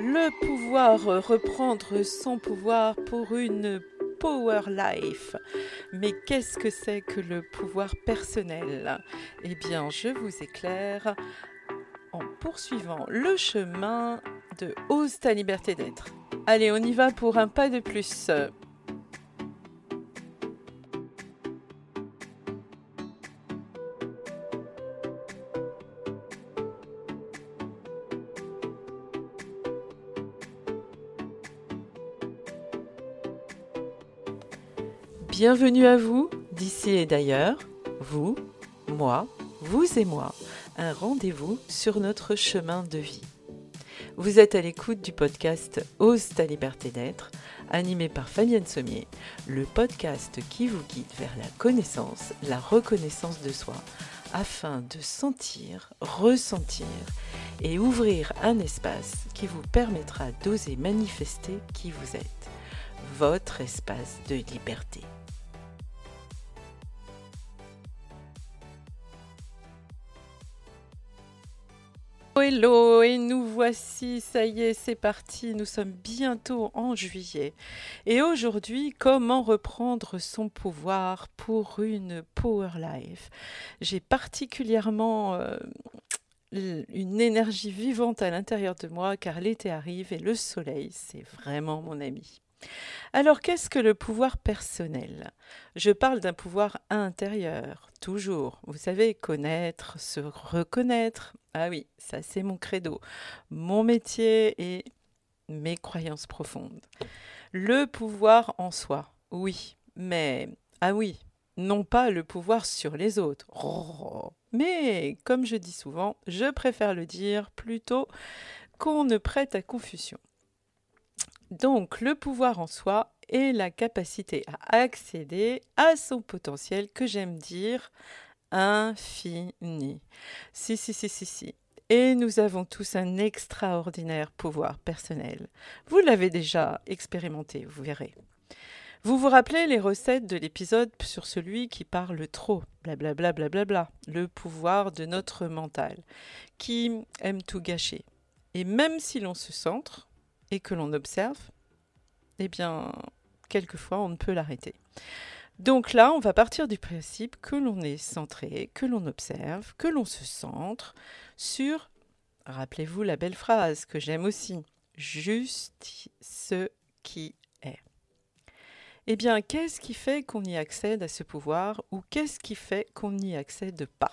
Le pouvoir reprendre son pouvoir pour une Power Life. Mais qu'est-ce que c'est que le pouvoir personnel? Eh bien, je vous éclaire en poursuivant le chemin de Ose ta liberté d'être. Allez, on y va pour un pas de plus. Bienvenue à vous, d'ici et d'ailleurs, vous, moi, vous et moi, un rendez-vous sur notre chemin de vie. Vous êtes à l'écoute du podcast Ose ta liberté d'être, animé par Fabienne Sommier, le podcast qui vous guide vers la connaissance, la reconnaissance de soi, afin de sentir, ressentir et ouvrir un espace qui vous permettra d'oser manifester qui vous êtes, votre espace de liberté. Hello et nous voici, ça y est, c'est parti, nous sommes bientôt en juillet. Et aujourd'hui, comment reprendre son pouvoir pour une Power Life? J'ai particulièrement euh, une énergie vivante à l'intérieur de moi car l'été arrive et le soleil, c'est vraiment mon ami. Alors qu'est-ce que le pouvoir personnel? Je parle d'un pouvoir intérieur, toujours. Vous savez, connaître, se reconnaître. Ah oui, ça c'est mon credo, mon métier et mes croyances profondes. Le pouvoir en soi, oui, mais ah oui, non pas le pouvoir sur les autres. Mais comme je dis souvent, je préfère le dire plutôt qu'on ne prête à confusion. Donc le pouvoir en soi est la capacité à accéder à son potentiel que j'aime dire infini. Si, si, si, si, si. Et nous avons tous un extraordinaire pouvoir personnel. Vous l'avez déjà expérimenté, vous verrez. Vous vous rappelez les recettes de l'épisode sur celui qui parle trop, blablabla, bla, bla, bla, le pouvoir de notre mental, qui aime tout gâcher. Et même si l'on se centre, et que l'on observe, eh bien, quelquefois, on ne peut l'arrêter. Donc là, on va partir du principe que l'on est centré, que l'on observe, que l'on se centre sur, rappelez-vous la belle phrase que j'aime aussi, juste ce qui est. Eh bien, qu'est-ce qui fait qu'on y accède à ce pouvoir ou qu'est-ce qui fait qu'on n'y accède pas?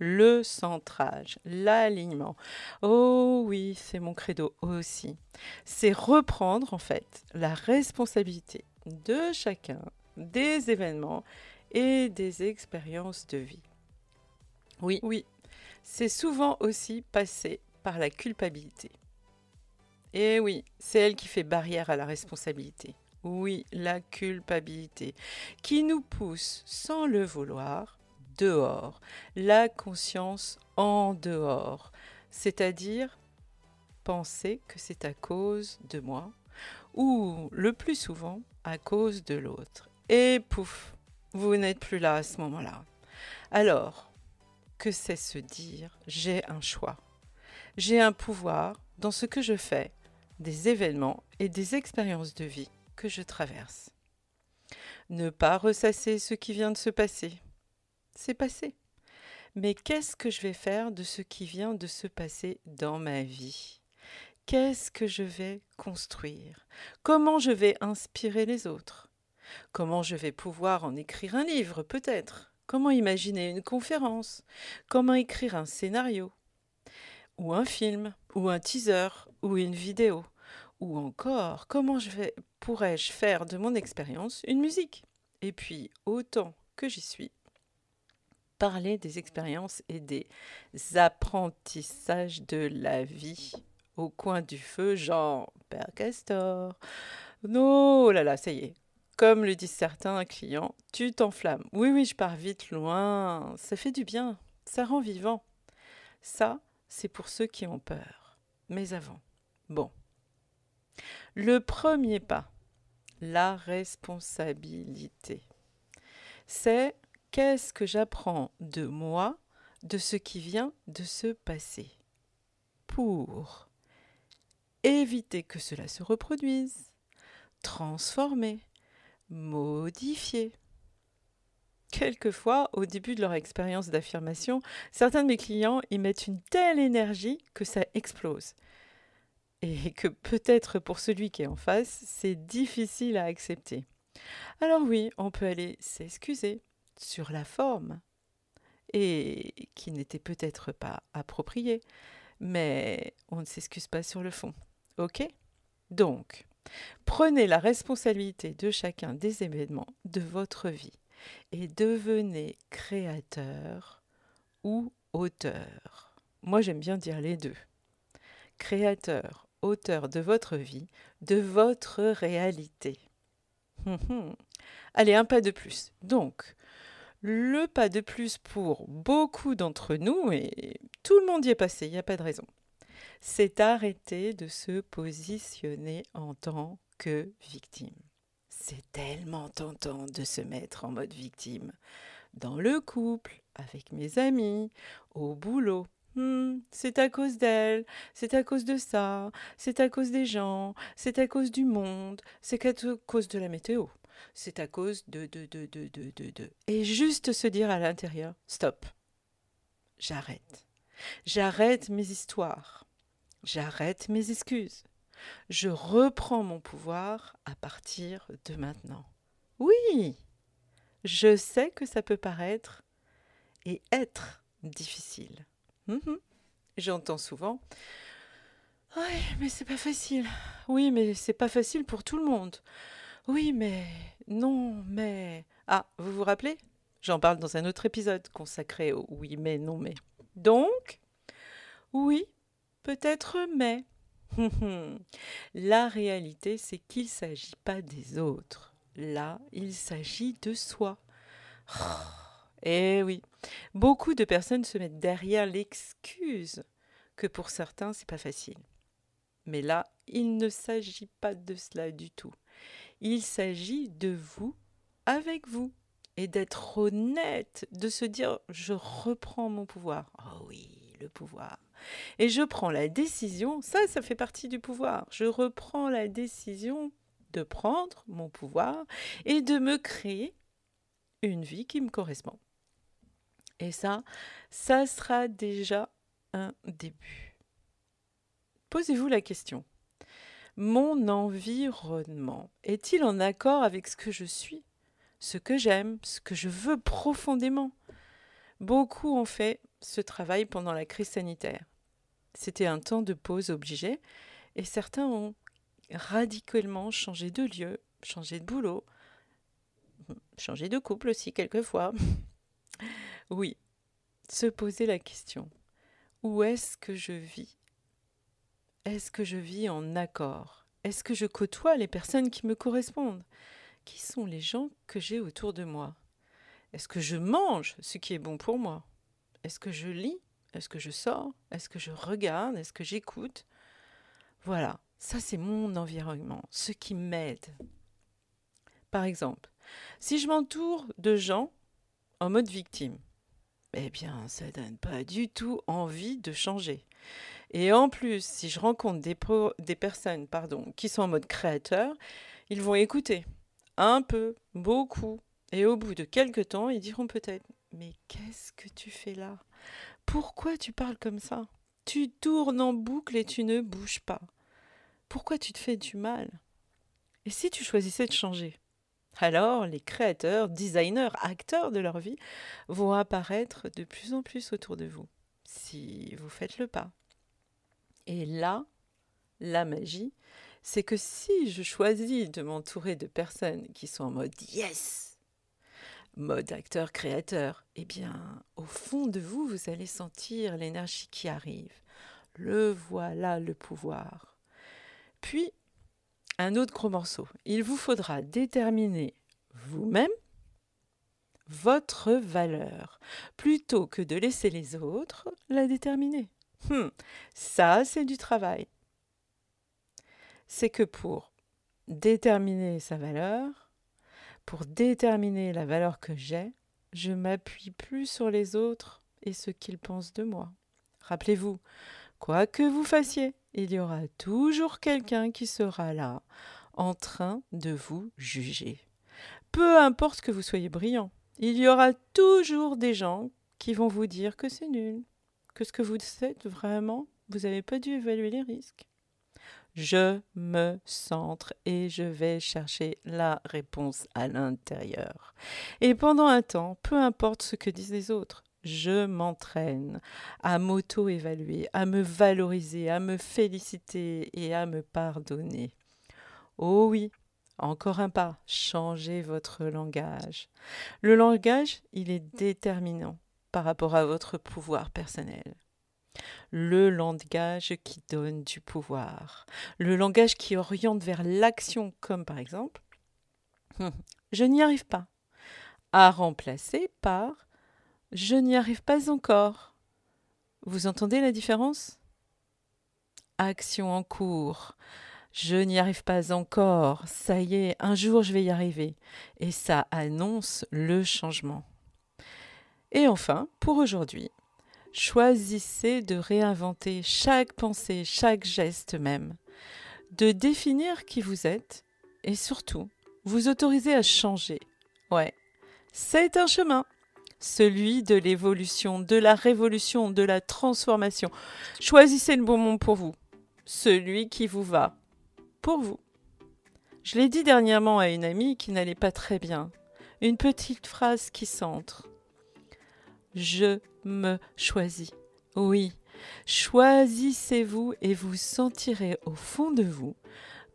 Le centrage, l'alignement. Oh oui, c'est mon credo aussi. C'est reprendre en fait la responsabilité de chacun des événements et des expériences de vie. Oui, oui, c'est souvent aussi passé par la culpabilité. Et oui, c'est elle qui fait barrière à la responsabilité. Oui, la culpabilité, qui nous pousse sans le vouloir dehors, la conscience en dehors, c'est-à-dire penser que c'est à cause de moi ou le plus souvent à cause de l'autre. Et pouf, vous n'êtes plus là à ce moment-là. Alors, que c'est se dire j'ai un choix. J'ai un pouvoir dans ce que je fais, des événements et des expériences de vie que je traverse. Ne pas ressasser ce qui vient de se passer, c'est passé. Mais qu'est-ce que je vais faire de ce qui vient de se passer dans ma vie? Qu'est-ce que je vais construire? Comment je vais inspirer les autres? Comment je vais pouvoir en écrire un livre, peut-être? Comment imaginer une conférence? Comment écrire un scénario? Ou un film? Ou un teaser? Ou une vidéo? Ou encore, comment je vais, pourrais-je faire de mon expérience une musique? Et puis, autant que j'y suis, parler des expériences et des apprentissages de la vie au coin du feu, genre Père Castor. Non, oh là là, ça y est. Comme le disent certains clients, tu t'enflammes. Oui, oui, je pars vite loin. Ça fait du bien. Ça rend vivant. Ça, c'est pour ceux qui ont peur. Mais avant. Bon. Le premier pas, la responsabilité. C'est Qu'est-ce que j'apprends de moi, de ce qui vient de se passer Pour éviter que cela se reproduise, transformer, modifier? Quelquefois, au début de leur expérience d'affirmation, certains de mes clients y mettent une telle énergie que ça explose. Et que peut-être pour celui qui est en face, c'est difficile à accepter. Alors oui, on peut aller s'excuser sur la forme, et qui n'était peut-être pas approprié, mais on ne s'excuse pas sur le fond. OK? Donc, prenez la responsabilité de chacun des événements de votre vie et devenez créateur ou auteur. Moi, j'aime bien dire les deux. Créateur, auteur de votre vie, de votre réalité. Hum, hum. Allez, un pas de plus. Donc, le pas de plus pour beaucoup d'entre nous, et tout le monde y est passé, il n'y a pas de raison, c'est arrêter de se positionner en tant que victime. C'est tellement tentant de se mettre en mode victime. Dans le couple, avec mes amis, au boulot. Hmm, c'est à cause d'elle, c'est à cause de ça, c'est à cause des gens, c'est à cause du monde, c'est à cause de la météo c'est à cause de, de, de, de, de, de, de. Et juste se dire à l'intérieur, stop, j'arrête. J'arrête mes histoires. J'arrête mes excuses. Je reprends mon pouvoir à partir de maintenant. Oui, je sais que ça peut paraître et être difficile. Mhm. J'entends souvent. Oui, mais c'est pas facile. Oui, mais c'est pas facile pour tout le monde. Oui, mais non, mais... Ah, vous vous rappelez? J'en parle dans un autre épisode consacré au oui, mais, non, mais. Donc, oui, peut-être, mais. La réalité, c'est qu'il ne s'agit pas des autres. Là, il s'agit de soi. Eh oui, beaucoup de personnes se mettent derrière l'excuse que pour certains, c'est pas facile. Mais là, il ne s'agit pas de cela du tout. Il s'agit de vous avec vous et d'être honnête, de se dire je reprends mon pouvoir. Oh oui, le pouvoir. Et je prends la décision, ça, ça fait partie du pouvoir. Je reprends la décision de prendre mon pouvoir et de me créer une vie qui me correspond. Et ça, ça sera déjà un début. Posez-vous la question. Mon environnement est-il en accord avec ce que je suis, ce que j'aime, ce que je veux profondément? Beaucoup ont fait ce travail pendant la crise sanitaire. C'était un temps de pause obligé et certains ont radicalement changé de lieu, changé de boulot, changé de couple aussi quelquefois. oui, se poser la question, où est-ce que je vis? Est-ce que je vis en accord? Est-ce que je côtoie les personnes qui me correspondent? Qui sont les gens que j'ai autour de moi? Est-ce que je mange ce qui est bon pour moi? Est-ce que je lis? Est-ce que je sors? Est-ce que je regarde? Est-ce que j'écoute? Voilà, ça c'est mon environnement, ce qui m'aide. Par exemple, si je m'entoure de gens en mode victime, eh bien, ça donne pas du tout envie de changer. Et en plus, si je rencontre des, personnes qui sont en mode créateur, ils vont écouter un peu, beaucoup, et au bout de quelques temps, ils diront peut-être Mais qu'est-ce que tu fais là? Pourquoi tu parles comme ça? Tu tournes en boucle et tu ne bouges pas. Pourquoi tu te fais du mal? Et si tu choisissais de changer? Alors les créateurs, designers, acteurs de leur vie vont apparaître de plus en plus autour de vous, si vous faites le pas. Et là, la magie, c'est que si je choisis de m'entourer de personnes qui sont en mode yes, mode acteur créateur, eh bien, au fond de vous, vous allez sentir l'énergie qui arrive. Le voilà le pouvoir. Puis, un autre gros morceau. Il vous faudra déterminer vous-même votre valeur, plutôt que de laisser les autres la déterminer. Hmm, ça, c'est du travail. C'est que pour déterminer sa valeur, pour déterminer la valeur que j'ai, je m'appuie plus sur les autres et ce qu'ils pensent de moi. Rappelez-vous, Quoi que vous fassiez, il y aura toujours quelqu'un qui sera là, en train de vous juger. Peu importe que vous soyez brillant, il y aura toujours des gens qui vont vous dire que c'est nul, que ce que vous faites vraiment, vous n'avez pas dû évaluer les risques. Je me centre et je vais chercher la réponse à l'intérieur. Et pendant un temps, peu importe ce que disent les autres, je m'entraîne à m'auto-évaluer, à me valoriser, à me féliciter et à me pardonner. Oh oui, encore un pas, changez votre langage. Le langage, il est déterminant par rapport à votre pouvoir personnel. Le langage qui donne du pouvoir. Le langage qui oriente vers l'action, comme par exemple Je n'y arrive pas. À remplacer par Je n'y arrive pas encore. Vous entendez la différence? Action en cours. Je n'y arrive pas encore. Ça y est, un jour je vais y arriver. Et ça annonce le changement. Et enfin, pour aujourd'hui, choisissez de réinventer chaque pensée, chaque geste même, de définir qui vous êtes et surtout, vous autoriser à changer. Ouais, c'est un chemin, celui de l'évolution, de la révolution, de la transformation. Choisissez le bon monde pour vous, celui qui vous va, pour vous. Je l'ai dit dernièrement à une amie qui n'allait pas très bien. Une petite phrase qui centre. Je me choisis. Oui, choisissez-vous et vous sentirez au fond de vous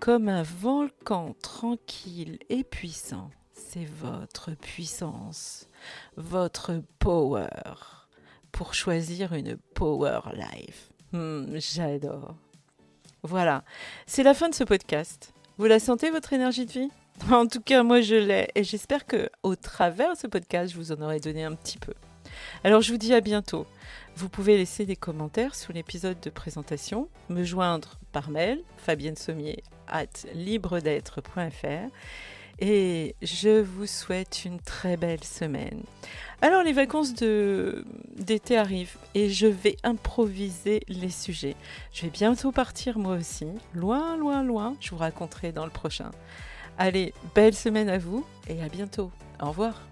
comme un volcan tranquille et puissant. C'est votre puissance, votre power pour choisir une power life. Hmm, j'adore. Voilà, c'est la fin de ce podcast. Vous la sentez votre énergie de vie? En tout cas, moi je l'ai et j'espère que au travers de ce podcast, je vous en aurai donné un petit peu. Alors je vous dis à bientôt. Vous pouvez laisser des commentaires sous l'épisode de présentation, me joindre par mail, fabienne sommier at libredêtre.fr et je vous souhaite une très belle semaine. Alors les vacances d'été arrivent et je vais improviser les sujets. Je vais bientôt partir moi aussi, loin, loin, loin. Je vous raconterai dans le prochain. Allez, belle semaine à vous et à bientôt. Au revoir.